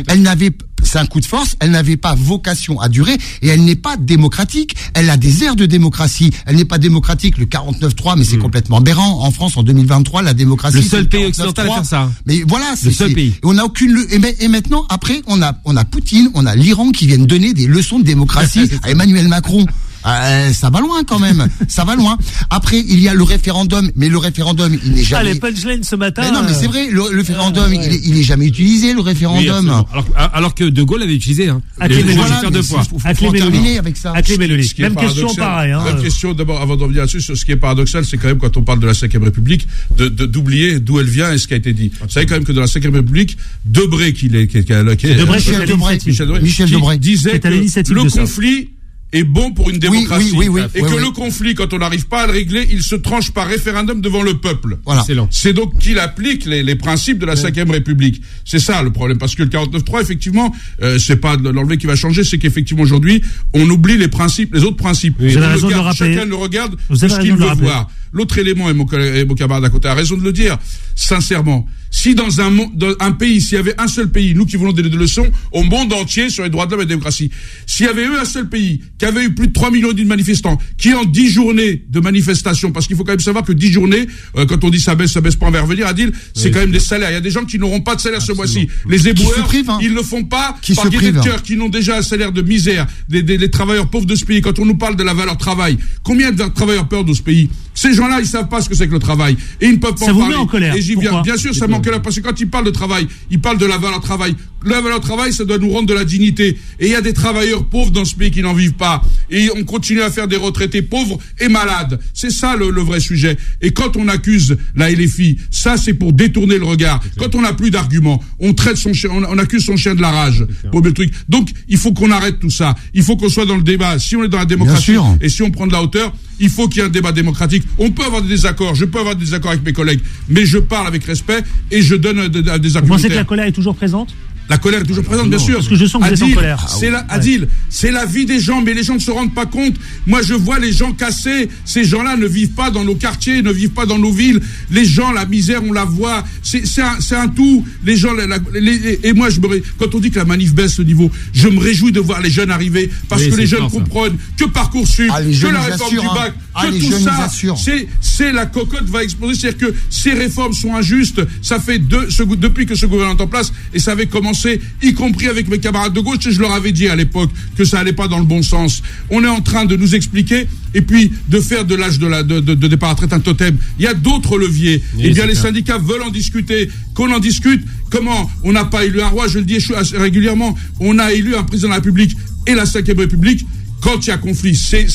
elle n'avait, c'est un coup de force. Elle n'avait pas vocation à durer, et elle n'est pas démocratique. Elle a des airs de démocratie. Elle n'est pas démocratique. Le 49-3, mais c'est hmm. complètement aberrant. En France, en 2023, la démocratie. Le seul pays occidental à faire ça. Mais voilà, c'est le seul pays. On n'a aucune. Et maintenant, après, on a, on a Poutine, on a l'Iran qui viennent donner des leçons de démocratie à Emmanuel Macron. Euh, ça va loin quand même, ça va loin. Après, il y a le référendum, mais le référendum, il n'est jamais. Ah, les punchlines ce matin. Mais non, mais c'est vrai, le, référendum, il, est, il, est, jamais utilisé, le référendum. alors, alors, que De Gaulle avait utilisé. Hein. À Clé voilà, deux fois. À terminer avec ça. À Même question, pareil. Hein. Même question, d'abord, avant de revenir là-dessus, ce qui est paradoxal, c'est quand même quand on parle de la Cinquième République, de d'oublier d'où elle vient et ce qui a été dit. Vous savez quand même que dans la Cinquième République, Debré, qui est, qui est, Debré, Michel Debré, disait que le conflit est bon pour une démocratie. et que le conflit, quand on n'arrive pas à le régler, il se tranche par référendum devant le peuple. Voilà. C'est donc qu'il applique les, les, principes de la Ve République. C'est ça le problème. Parce que le 49.3, effectivement, euh, c'est pas l'enlever qui va changer, c'est qu'effectivement aujourd'hui, on oublie les principes, les autres principes. chacun le regarde ce qu'il veut voir. L'autre élément, et mon, et mon camarade à côté a raison de le dire, sincèrement, si dans un, dans un pays, s'il y avait un seul pays, nous qui voulons donner des leçons au monde entier sur les droits de l'homme et la démocratie, s'il y avait eu un seul pays qui avait eu plus de 3 millions de manifestants, qui en 10 journées de manifestation, parce qu'il faut quand même savoir que 10 journées, euh, quand on dit ça baisse, ça baisse pas, en va revenir, Adil, c'est quand même des salaires. Il y a des gens qui n'auront pas de salaire ce mois-ci. Les éboueurs, hein. ils le font pas qui par de cœur, qui n'ont déjà un salaire de misère, des, des, des, travailleurs pauvres de ce pays. Quand on nous parle de la valeur travail, combien de travailleurs pauvres de ce pays? Ces gens-là, ils savent pas ce que c'est que le travail. Et ils ne peuvent pas ça en vous parler. Met en colère. Et j'y viens. Bien sûr, ça manque parce que quand ils parlent de travail, ils parlent de la valeur travail. La valeur travail, ça doit nous rendre de la dignité. Et il y a des travailleurs pauvres dans ce pays qui n'en vivent pas. Et on continue à faire des retraités pauvres et malades. C'est ça le, le, vrai sujet. Et quand on accuse la LFI, ça c'est pour détourner le regard. Quand on n'a plus d'arguments, on traite son chien, on, on, accuse son chien de la rage. Pour le truc. Donc il faut qu'on arrête tout ça. Il faut qu'on soit dans le débat. Si on est dans la démocratie et si on prend de la hauteur, il faut qu'il y ait un débat démocratique. On peut avoir des désaccords. Je peux avoir des désaccords avec mes collègues, mais je parle avec respect et je donne des, des arguments. Vous pensez que la colère est toujours présente? La colère est toujours présente, bien sûr. Parce que je sens que Adil, vous êtes en colère. C'est la, Adil, c'est la vie des gens, mais les gens ne se rendent pas compte. Moi, je vois les gens cassés. Ces gens-là ne vivent pas dans nos quartiers, ne vivent pas dans nos villes. Les gens, la misère, on la voit. C'est un, un, tout. Les gens, la, les, et moi, je me, quand on dit que la manif baisse le niveau, je me réjouis de voir les jeunes arriver parce oui, que les jeunes comprennent que Parcoursup, ah, que la réforme du bac, ah, que tout ça, c'est la cocotte va exploser. C'est-à-dire que ces réformes sont injustes. Ça fait deux, ce, depuis que ce gouvernement est en place et ça avait commencé avancé, y compris avec mes camarades de gauche, et je leur avais dit à l'époque que ça allait pas dans le bon sens. On est en train de nous expliquer, et puis de faire de l'âge de, la, de, de, départ à retraite un totem. Il y a d'autres leviers. eh bien, les syndicats veulent en discuter, qu'on en discute. Comment On n'a pas élu un roi, je le dis régulièrement, on a élu un président de la République et la Cinquième République quand il y a conflit. C'est,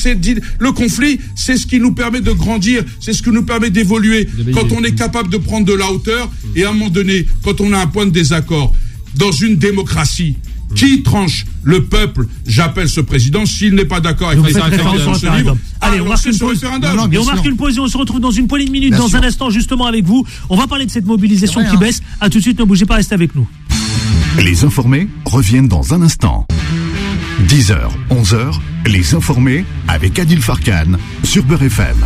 le conflit, c'est ce qui nous permet de grandir, c'est ce qui nous permet d'évoluer. Quand on est capable de prendre de la hauteur et à un moment donné, quand on a un point de désaccord dans une démocratie. Qui tranche le peuple J'appelle ce président s'il n'est pas d'accord avec les référendums ce livre. Allez, on marque, une pause. et on marque une pause et on se retrouve dans une poignée de minutes, dans un instant, justement avec vous. On va parler de cette mobilisation qui baisse. À tout de suite, ne bougez pas, restez avec nous. Les informés reviennent dans un instant. 10h, 11h, les informés avec Adil Farkan sur Beurre FM.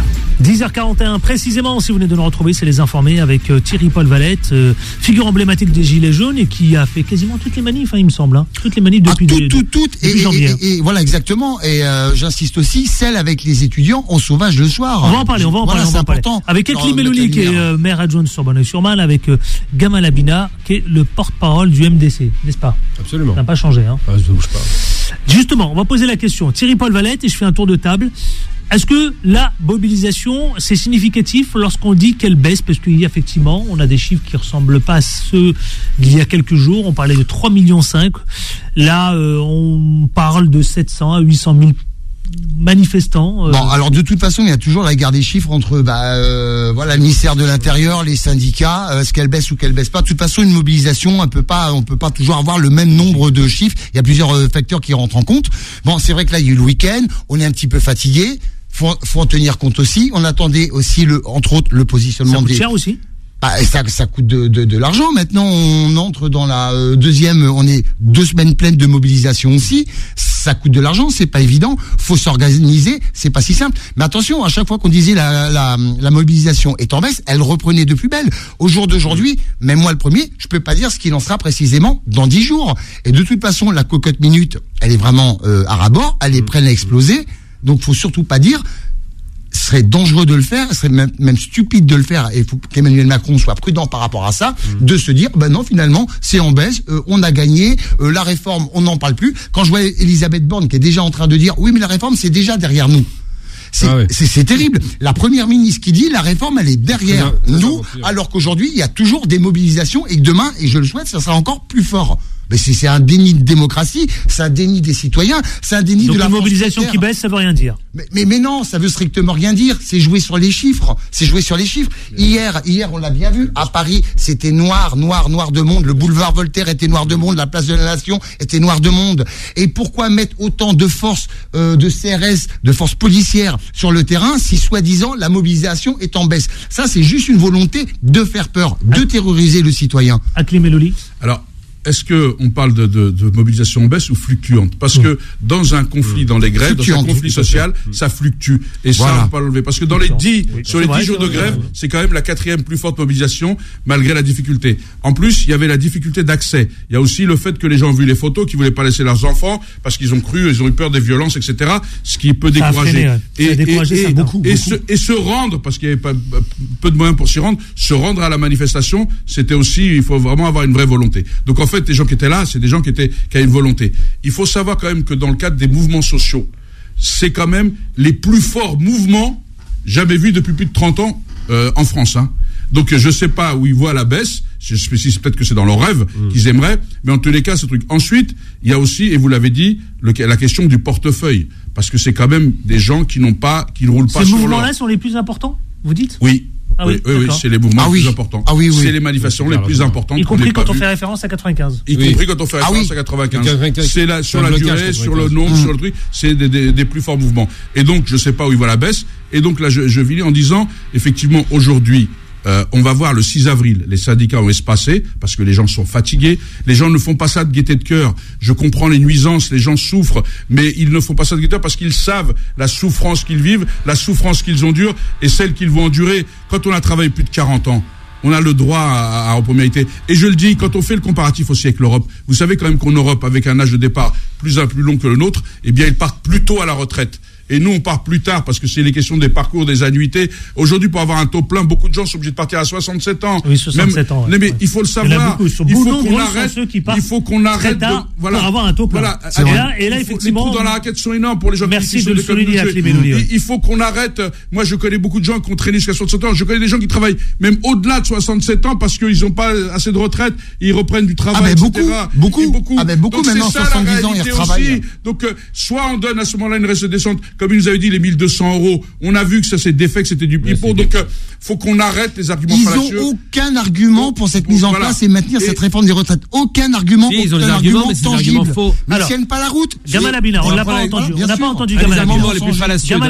10h41 précisément, si vous venez de nous retrouver, c'est les informés avec euh, Thierry Paul Valette, euh, figure emblématique des Gilets jaunes et qui a fait quasiment toutes les manifs, hein, il me semble, hein. toutes les manifs depuis, ah, tout, tout, et, janvier. Et, voilà exactement. Et euh, j'insiste aussi, celle avec les étudiants en sauvage le soir. On va en parler, on va en parler, on va en parler. Avec Ekli Melouli qui est maire adjoint de Sorbonne-sur-Marne, avec Gamal Abina qui est le porte-parole du MDC, n'est-ce pas? Absolument. Ça n'a pas changé. Hein. Ah, je bouge pas. Justement, on va poser la question. Thierry Paul Valette et je fais un tour de table. Est-ce que la mobilisation, c'est significatif lorsqu'on dit qu'elle baisse? Parce qu'effectivement, on a des chiffres qui ne ressemblent pas à ceux d'il y a quelques jours. On parlait de 3,5 millions. Là, euh, on parle de 700 à 800 000 manifestants. Euh. Bon, alors de toute façon, il y a toujours la guerre des chiffres entre bah, euh, voilà, le ministère de l'Intérieur, les syndicats, est-ce qu'elle baisse ou qu'elle baisse pas? De toute façon, une mobilisation, on peut pas, on peut pas toujours avoir le même nombre de chiffres. Il y a plusieurs facteurs qui rentrent en compte. Bon, c'est vrai que là, il y a eu le week-end, on est un petit peu fatigué faut, faut en tenir compte aussi. On attendait aussi le, entre autres, le positionnement ça coûte des. cher aussi. Bah, ça, ça coûte de, de, de l'argent. Maintenant, on entre dans la euh, deuxième. On est deux semaines pleines de mobilisation aussi. Ça coûte de l'argent. C'est pas évident. Faut s'organiser. C'est pas si simple. Mais attention, à chaque fois qu'on disait la, la, la, mobilisation est en baisse, elle reprenait de plus belle. Au jour d'aujourd'hui, même moi le premier, je peux pas dire ce qu'il en sera précisément dans dix jours. Et de toute façon, la cocotte minute, elle est vraiment euh, à rabord. Elle est prête à exploser. Donc, faut surtout pas dire ce serait dangereux de le faire, ce serait même, même stupide de le faire, et il faut qu'Emmanuel Macron soit prudent par rapport à ça, mm. de se dire, ben non, finalement, c'est en baisse, euh, on a gagné, euh, la réforme, on n'en parle plus. Quand je vois Elisabeth Borne qui est déjà en train de dire, oui, mais la réforme, c'est déjà derrière nous. C'est ah terrible. La première ministre qui dit la réforme, elle est derrière nous, alors qu'aujourd'hui, il y a toujours des mobilisations et demain, et je le souhaite, ça sera encore plus fort. Mais c'est un déni de démocratie, c'est un déni des citoyens, c'est un déni de la mobilisation qui baisse, ça veut rien dire. Mais, mais, non, ça veut strictement rien dire. C'est jouer sur les chiffres. C'est jouer sur les chiffres. Hier, hier, on l'a bien vu. À Paris, c'était noir, noir, noir de monde. Le boulevard Voltaire était noir de monde. La place de la Nation était noir de monde. Et pourquoi mettre autant de forces euh, de CRS, de forces policières sur le terrain si soi-disant la mobilisation est en baisse? Ça, c'est juste une volonté de faire peur, de terroriser le citoyen. Meloli. Alors, est-ce que on parle de, de, de, mobilisation baisse ou fluctuante? Parce que dans un conflit, dans les grèves, dans un conflit social, ça fluctue. Et ça, on peut pas l'enlever. Parce que dans les 10, sur les 10 jours de grève, c'est quand même la quatrième plus forte mobilisation, malgré la difficulté. En plus, il y avait la difficulté d'accès. Il y a aussi le fait que les gens ont vu les photos, qu'ils voulaient pas laisser leurs enfants, parce qu'ils ont cru, ils ont eu peur des violences, etc. Ce qui peut décourager. Et, et, beaucoup, et, Se, et se rendre, parce qu'il y avait pas peu de moyens pour s'y rendre, se rendre à la manifestation, c'était aussi, il faut vraiment avoir une vraie volonté. Donc en fait, les gens qui étaient là, c'est des gens qui étaient qui avaient une volonté. Il faut savoir quand même que dans le cadre des mouvements sociaux, c'est quand même les plus forts mouvements jamais vus depuis plus de 30 ans euh, en France. Hein. Donc je sais pas où ils voient la baisse. Je peut-être que c'est dans leur rêve mmh. qu'ils aimeraient, mais en tous les cas, ce truc. Ensuite, il y a aussi, et vous l'avez dit, le, la question du portefeuille, parce que c'est quand même des gens qui n'ont pas, qui ne roulent pas sur Ces mouvements-là sont les plus importants, vous dites? Oui. Ah oui, oui, oui, c'est les mouvements ah les plus importants. Ah oui, oui. C'est les manifestations les plus importantes. Y compris quand on fait référence à 95. Y compris quand on fait référence à 95. C'est là, sur la durée, sur le nombre, sur le truc, c'est des, des, des, plus forts mouvements. Et donc, je sais pas où il va la baisse. Et donc là, je, je vis en disant, effectivement, aujourd'hui, euh, on va voir le 6 avril, les syndicats ont espacé parce que les gens sont fatigués. Les gens ne font pas ça de gaieté de cœur. Je comprends les nuisances, les gens souffrent, mais ils ne font pas ça de gaieté de cœur parce qu'ils savent la souffrance qu'ils vivent, la souffrance qu'ils endurent et celle qu'ils vont endurer quand on a travaillé plus de 40 ans. On a le droit à, à, première Et je le dis, quand on fait le comparatif aussi avec l'Europe, vous savez quand même qu'en Europe, avec un âge de départ plus un plus long que le nôtre, eh bien, ils partent plus tôt à la retraite. Et nous on part plus tard parce que c'est les questions des parcours, des annuités. Aujourd'hui, pour avoir un taux plein, beaucoup de gens sont obligés de partir à 67 ans. Oui, 67 ans. mais il faut le savoir. Il, il faut qu'on arrête. Ceux qui il faut qu'on arrête. De, voilà. Pour avoir un taux plein. Voilà. Et là, et là effectivement, les trous dans la raquette sont énormes pour les gens Merci qui de le souligner, il, il faut qu'on arrête. Moi, je connais beaucoup de gens qui ont traîné jusqu'à 67 ans. Je connais des gens qui travaillent même au-delà de 67 ans parce qu'ils n'ont pas assez de retraite. Ils reprennent du travail, ah, etc. Beaucoup, beaucoup, ah, ben beaucoup maintenant, 70 ans, ils retravaillent. Donc, euh, soit on donne à ce moment-là une reste descente, comme il nous avait dit, les 1200 euros. On a vu que ça s'est défait, que c'était du pipeau. Donc, euh, faut qu'on arrête les arguments Ils n'ont aucun argument pour cette mise en place et maintenir cette réforme des retraites. Aucun argument. ils ont des arguments, mais c'est arguments faux. Ils tiennent pas la route. Gamal Abina, on l'a pas entendu. On n'a pas entendu Gamal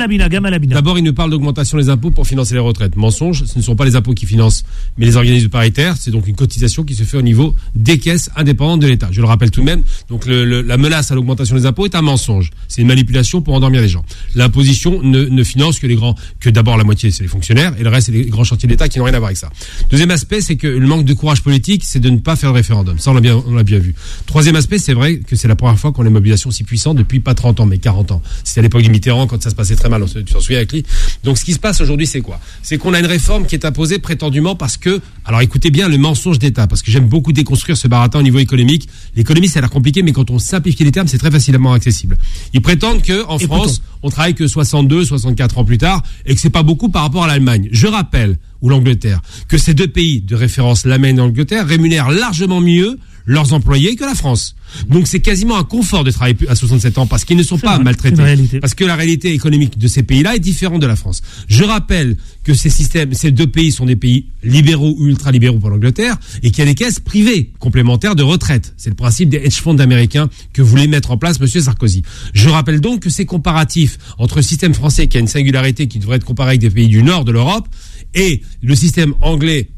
Abina. Gamal Abina. D'abord, il nous parle d'augmentation des impôts pour financer les retraites. Mensonge, ce ne sont pas les impôts qui financent, mais les organismes paritaires. C'est donc une cotisation qui se fait au niveau des caisses indépendantes de l'État. Je le rappelle tout de même. Donc, la menace à l'augmentation des impôts est un mensonge. C'est une manipulation pour endormir les gens. L'imposition ne, ne finance que les grands, que d'abord la moitié c'est les fonctionnaires et le reste c'est les grands chantiers d'État qui n'ont rien à voir avec ça. Deuxième aspect, c'est que le manque de courage politique, c'est de ne pas faire le référendum. Ça, on l'a bien, on l'a bien vu. Troisième aspect, c'est vrai que c'est la première fois qu'on a une mobilisation si puissante depuis pas 30 ans, mais 40 ans. C'était à l'époque du Mitterrand quand ça se passait très mal. Tu t'en souviens avec lui. Donc, ce qui se passe aujourd'hui, c'est quoi? C'est qu'on a une réforme qui est imposée prétendument parce que, alors écoutez bien le mensonge d'État, parce que j'aime beaucoup déconstruire ce baratin au niveau économique. L'économie, ça a l'air compliqué, mais quand on simplifie les termes, c'est très facilement accessible. Ils prétendent que en France, on travaille que 62, 64 ans plus tard, et que c'est pas beaucoup par rapport à l'Allemagne. Je rappelle, ou l'Angleterre, que ces deux pays de référence, l'Allemagne et l'Angleterre, rémunèrent largement mieux leurs employés que la France. Donc c'est quasiment un confort de travailler à 67 ans parce qu'ils ne sont pas maltraités. Parce que la réalité économique de ces pays-là est différente de la France. Je rappelle que ces systèmes, ces deux pays sont des pays libéraux ou ultra-libéraux pour l'Angleterre et qu'il y a des caisses privées complémentaires de retraite. C'est le principe des hedge funds américains que voulait mettre en place Monsieur Sarkozy. Je rappelle donc que ces comparatifs entre le système français qui a une singularité qui devrait être comparé avec des pays du nord de l'Europe et le système anglais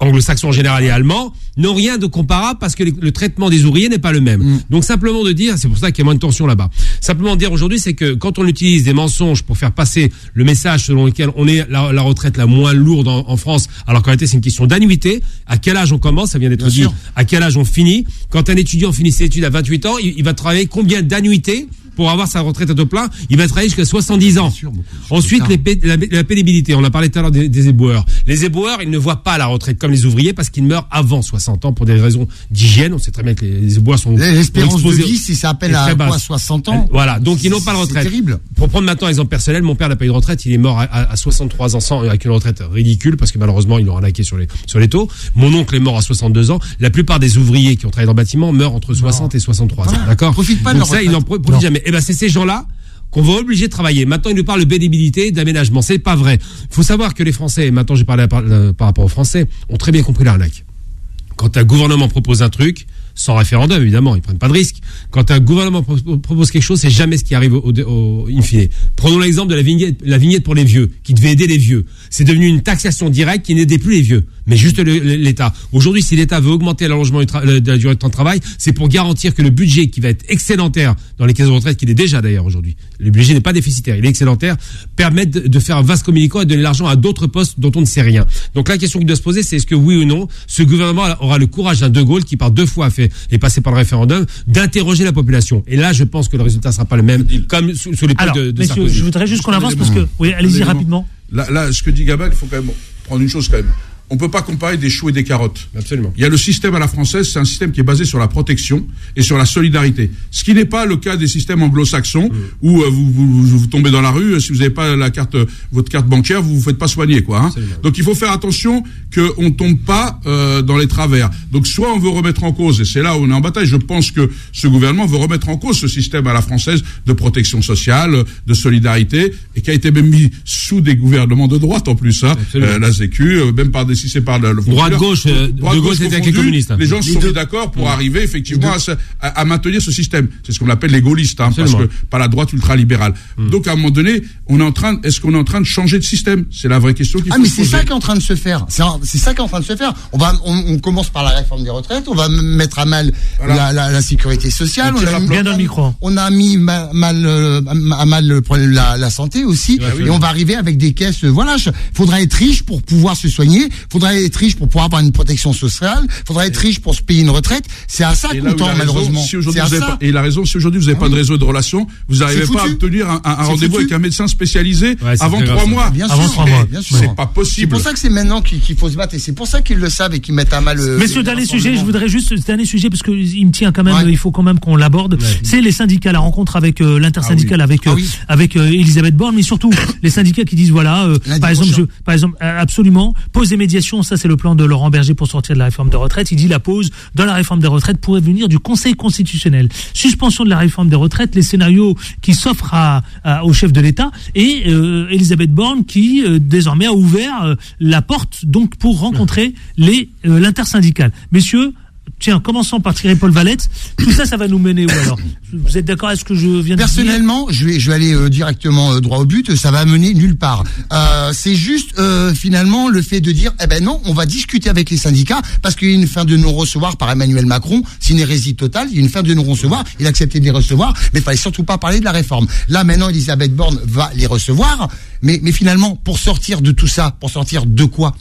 anglo-saxons en général et allemands n'ont rien de comparable parce que le, traitement des ouvriers n'est pas le même. Mm. Donc simplement de dire, c'est pour ça qu'il y a moins de tension là-bas. Simplement de dire aujourd'hui, c'est que quand on utilise des mensonges pour faire passer le message selon lequel on est la, retraite la moins lourde en, France, alors qu'en réalité c'est une question d'annuité. À quel âge on commence Ça vient d'être dit. À quel âge on finit Quand un étudiant finit ses études à 28 ans, il, il va travailler combien d'annuités pour avoir sa retraite à taux plein, il va travailler jusqu'à 70 ans. Ensuite, la, pénibilité. On a parlé tout à l'heure des, éboueurs. Les éboueurs, ils ne voient pas la retraite comme les ouvriers parce qu'ils meurent avant 60 ans pour des raisons d'hygiène. On sait très bien que les, éboueurs sont l'espérance de vie, si ça appelle à quoi, 60 ans. Voilà, donc ils n'ont pas la retraite. C'est terrible. Pour prendre maintenant exemple personnel, mon père n'a pas eu de retraite. Il est mort à, 63 ans sans, avec une retraite ridicule parce que malheureusement ils l'ont arnaqué sur les sur les taux. Mon oncle est mort à 62 ans. La plupart des ouvriers qui ont travaillé dans le bâtiment meurent entre 60 et 63 ans. D'accord. Profite pas de ça, ils n'en profitent jamais. Eh ben c'est ces gens-là qu'on va obliger de travailler. Maintenant, il nous parle de bénébilité, d'aménagement. C'est pas vrai. Il faut savoir que les Français, maintenant j'ai parlé par, euh, par, rapport aux Français, ont très bien compris l'arnaque. Quand un gouvernement propose un truc, sans référendum évidemment, ils prennent pas de risque. Quand un gouvernement propose quelque chose, c'est jamais ce qui arrive au, au, in fine. Prenons l'exemple de la vignette, la vignette pour les vieux, qui devait aider les vieux. C'est devenu une taxation directe qui n'aidait plus les vieux, mais juste l'État. Aujourd'hui, si l'État veut augmenter l'allongement de la durée de temps de travail, c'est pour garantir que le budget qui va être excédentaire dans les caisses de retraite, qu'il est déjà d'ailleurs aujourd'hui, le budget n'est pas déficitaire, il est excédentaire, permette de faire un vaste communicant et de donner l'argent à d'autres postes dont on ne sait rien. Donc la question qui doit se poser, c'est est-ce que oui ou non, ce gouvernement aura le courage d'un De Gaulle qui par deux fois a fait et passé par le référendum, d'interroger la population. Et là, je pense que le résultat sera pas le même, comme sous, les de, de messieurs, Je voudrais juste qu'on avance parce que, oui, allez-y rapidement. Là, là, ce que dit Gabal, il faut quand même prendre une chose quand même on peut pas comparer des choux et des carottes. Absolument. Il y a le système à la française, c'est un système qui est basé sur la protection et sur la solidarité. Ce qui n'est pas le cas des systèmes anglo-saxons mm. où euh, vous, vous, vous, tombez dans la rue, si vous n'avez pas la carte, votre carte bancaire, vous vous faites pas soigner, quoi. Hein. Donc il faut faire attention qu'on tombe pas euh, dans les travers. Donc soit on veut remettre en cause, et c'est là où on est en bataille. Je pense que ce gouvernement veut remettre en cause ce système à la française de protection sociale, de solidarité, et qui a été même mis sous des gouvernements de droite en plus, hein. Euh, la Sécu, même par des si c'est par le, droite gauche, euh, de gauche c'était avec les communistes. Les gens se sont mis d'accord pour arriver effectivement à, maintenir ce système. C'est ce qu'on appelle les gaullistes, hein, parce que pas la droite ultralibérale. Hmm. Donc à un moment donné, on est en train, est-ce qu'on est en train de changer de système? C'est la vraie question qui. Ah mais c'est ça qui est en train de se faire. C'est ça qui est en train de se faire. On va, on, commence par la réforme des retraites. On va mettre à mal la, sécurité sociale. On a, bien dans le micro. On a mis mal, euh, à mal le problème la, la santé aussi. et on va arriver avec des caisses. Voilà, il faudra être riche pour pouvoir se soigner Faudrait être riche pour pouvoir avoir une protection sociale. Faudrait être riche pour se payer une retraite. C'est à ça qu'on tend, malheureusement. Si et il a raison. Si aujourd'hui vous n'avez pas de réseau de relations, vous n'arrivez pas à obtenir un, rendez-vous avec un médecin spécialisé avant trois mois. Bien sûr, bien sûr. C'est pas possible. C'est pour ça que c'est maintenant qu'il faut se battre et c'est pour ça qu'ils le savent et qu'ils mettent à mal. Euh, Messieurs, dernier sujet, je voudrais juste dernier sujet parce que il me tient quand même. Il faut quand même qu'on l'aborde. C'est les syndicats, la rencontre avec euh, l'intersyndicale ah avec euh, ah avec Elisabeth Borne, mais surtout les syndicats qui disent voilà, par exemple, je, par exemple, absolument, pause et ça c'est le plan de Laurent Berger pour sortir de la réforme de retraite. Il dit la pause dans la réforme des retraites pourrait venir du Conseil constitutionnel. Suspension de la réforme des retraites, les scénarios qui s'offrent à, au chef de l'État et euh, Elisabeth Borne qui euh, désormais a ouvert euh, la porte donc pour rencontrer les l'intersyndicale. Messieurs, Tiens, commençons par Thierry Paul Valette. Tout ça, ça va nous mener où alors Vous êtes d'accord avec ce que je viens de dire Personnellement, je vais, je vais aller euh, directement euh, droit au but. Ça va mener nulle part. Euh, c'est juste finalement le fait de dire, eh ben non, on va discuter avec les syndicats parce qu'il y a une fin de non-recevoir par Emmanuel Macron. C'est une hérésie totale. Il y a une fin de non-recevoir. Il a accepté de les recevoir, mais il fallait surtout pas parler de la réforme. Là, maintenant, Elisabeth Borne va les recevoir, mais, mais finalement, pour sortir de tout ça, pour sortir de quoi?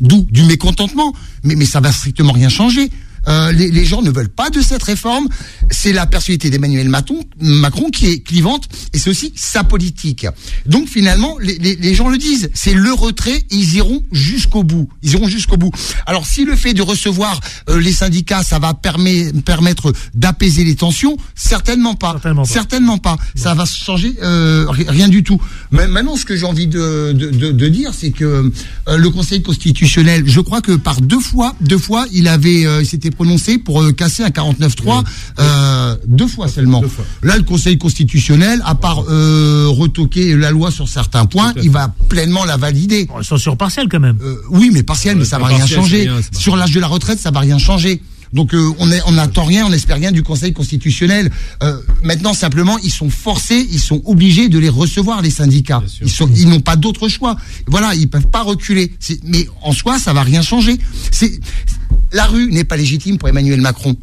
D'où? Du mécontentement. Mais, mais ça va strictement rien changer. Euh, les, les, gens ne veulent pas de cette réforme. C'est la personnalité d'Emmanuel Macron qui est clivante et c'est aussi sa politique. Donc finalement, les, les, les gens le disent, c'est le retrait. Ils iront jusqu'au bout. Ils iront jusqu'au bout. Alors si le fait de recevoir euh, les syndicats, ça va permettre d'apaiser les tensions, certainement pas. Certainement pas. Ça va changer euh, rien du tout. Mais maintenant, ce que j'ai envie de, de, de, de dire, c'est que le Conseil constitutionnel, je crois que par deux fois, deux fois, il avait, s'était prononcé pour euh, casser un 49.3 euh, deux fois seulement. Là, le Conseil constitutionnel, à part euh, retoquer la loi sur certains points, il va pleinement la valider. censure partielle quand même. oui, mais partielle, mais ça va rien changer. sur l'âge de la retraite, ça va rien changer. Donc on n'attend rien, on n'espère rien du Conseil constitutionnel. maintenant simplement, ils sont forcés, ils sont obligés de les recevoir les syndicats. Ils sont, ils n'ont pas d'autre choix. Voilà, ils peuvent pas reculer. Mais en soi, ça va rien changer. C'est la rue n'est pas légitime pour Emmanuel Macron.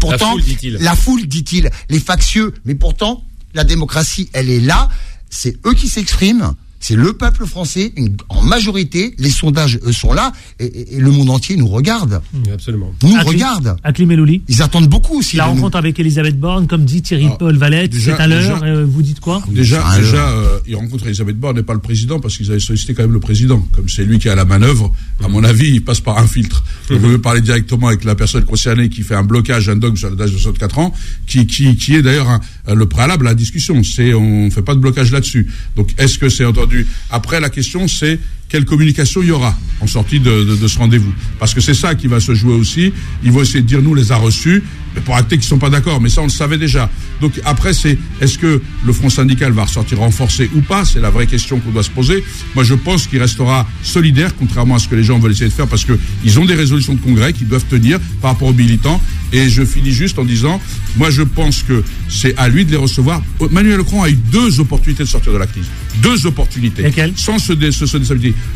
pourtant, la foule, dit-il, les factieux, mais pourtant, la démocratie, elle est là. C'est eux qui s'expriment c'est le peuple français, en majorité, les sondages sont là, et, le monde entier nous regarde. absolument. Nous regarde. Aklim Elouli. Ils attendent beaucoup aussi. La rencontre avec Elisabeth Borne, comme dit Thierry ah, Paul Valette, c'est à l'heure, euh, vous dites quoi Déjà, déjà euh, il rencontre Elisabeth Borne et pas le président, parce qu'ils avaient sollicité quand même le président. Comme c'est lui qui a la manœuvre, à mon avis, il passe par un filtre. Je veux parler directement avec la personne concernée qui fait un blocage, un dogme sur l'âge de 64 ans, qui, qui, qui est d'ailleurs le préalable à la discussion. C'est, on fait pas de blocage là-dessus. Donc, est-ce que c'est entendu? Après, la question, c'est quelle communication il y aura en sortie de, ce rendez-vous? Parce que c'est ça qui va se jouer aussi. Ils vont essayer de dire, nous, les a reçus, pour acter qu'ils ne sont pas d'accord. Mais ça, on le savait déjà. Donc après, c'est est-ce que le Front syndical va ressortir renforcé ou pas? C'est la vraie question qu'on doit se poser. Moi, je pense qu'il restera solidaire, contrairement à ce que les gens veulent essayer de faire, parce qu'ils ont des résolutions de congrès qui doivent tenir par rapport aux militants. Et je finis juste en disant, moi, je pense que c'est à lui de les recevoir. Emmanuel Macron a eu deux opportunités de sortir de la crise. Deux opportunités. Lesquelles? Sans se, se, se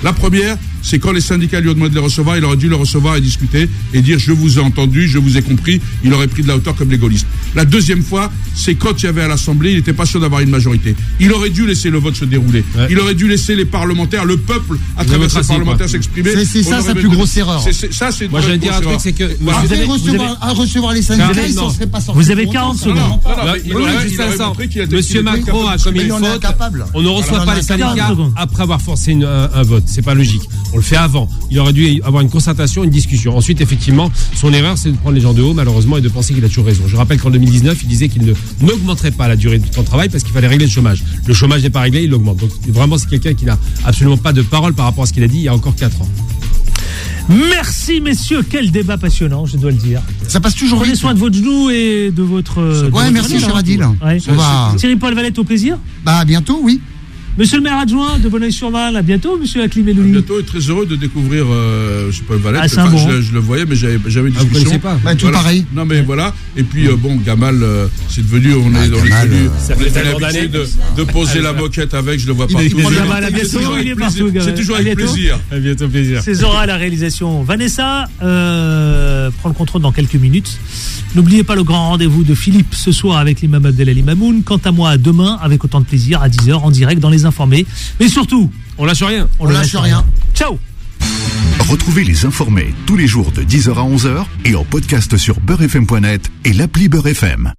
la première, c'est quand les syndicats lui ont demandé de les recevoir, il aurait dû le recevoir et discuter et dire je vous ai entendu, je vous ai compris. Il aurait pris de la hauteur comme les gaullistes. La deuxième fois, c'est quand il y avait à l'Assemblée, il n'était pas sûr d'avoir une majorité. Il aurait dû laisser le vote se dérouler. Il aurait dû laisser les parlementaires, le peuple, à travers ces parlementaires s'exprimer. C'est ça sa plus grosse erreur. ça, c'est Moi, je vais dire un truc, c'est que. Vous avez, recevoir, à recevoir les syndicats, ils ne seraient pas sortis. Vous avez 40 secondes. Monsieur Macron a commis une faute. On ne reçoit pas les syndicats après avoir forcé un vote. C'est pas logique. On le fait avant. Il aurait dû avoir une concertation, une discussion. Ensuite, effectivement, son erreur, c'est de prendre les gens de haut, malheureusement, et de penser qu'il a toujours raison. Je rappelle qu'en 2019, il disait qu'il n'augmenterait pas la durée du temps de travail parce qu'il fallait régler le chômage. Le chômage n'est pas réglé, il l'augmente. Donc, vraiment, c'est quelqu'un qui n'a absolument pas de parole par rapport à ce qu'il a dit il y a encore 4 ans. Merci messieurs, quel débat passionnant, je dois le dire. Ça passe toujours Prenez soin de votre genou et de votre. Ouais, merci, cher Adil. Thierry Paul Valette, au plaisir. Bah bientôt, oui. Monsieur le maire adjoint de Bonneuil-sur-Marne, à bientôt, monsieur À bientôt et très heureux de découvrir, euh, je sais pas, Valette. Ah, bon. je, je, le voyais, mais j'avais jamais une ah, discussion. Vous pas bah, Tout pareil. Non, mais voilà. Et puis, euh, bon, Gamal, euh, c'est devenu, on est, dans les euh, ça fait l'habitude de, de poser la moquette avec, je le vois partout. C'est toujours avec plaisir. À bientôt, plaisir. C'est Zora la réalisation. Vanessa euh, prend le contrôle dans quelques minutes. N'oubliez pas le grand rendez-vous de Philippe ce soir avec l'imam Abdelali Mamoun. Quant à moi, demain, avec autant de plaisir, à 10h, en direct dans Les Informés. Mais surtout, on lâche rien. On, lâche, rien. Ciao Retrouvez les informés tous les jours de 10h à 11h et en podcast sur beurrefm.net et l'appli Beurrefm.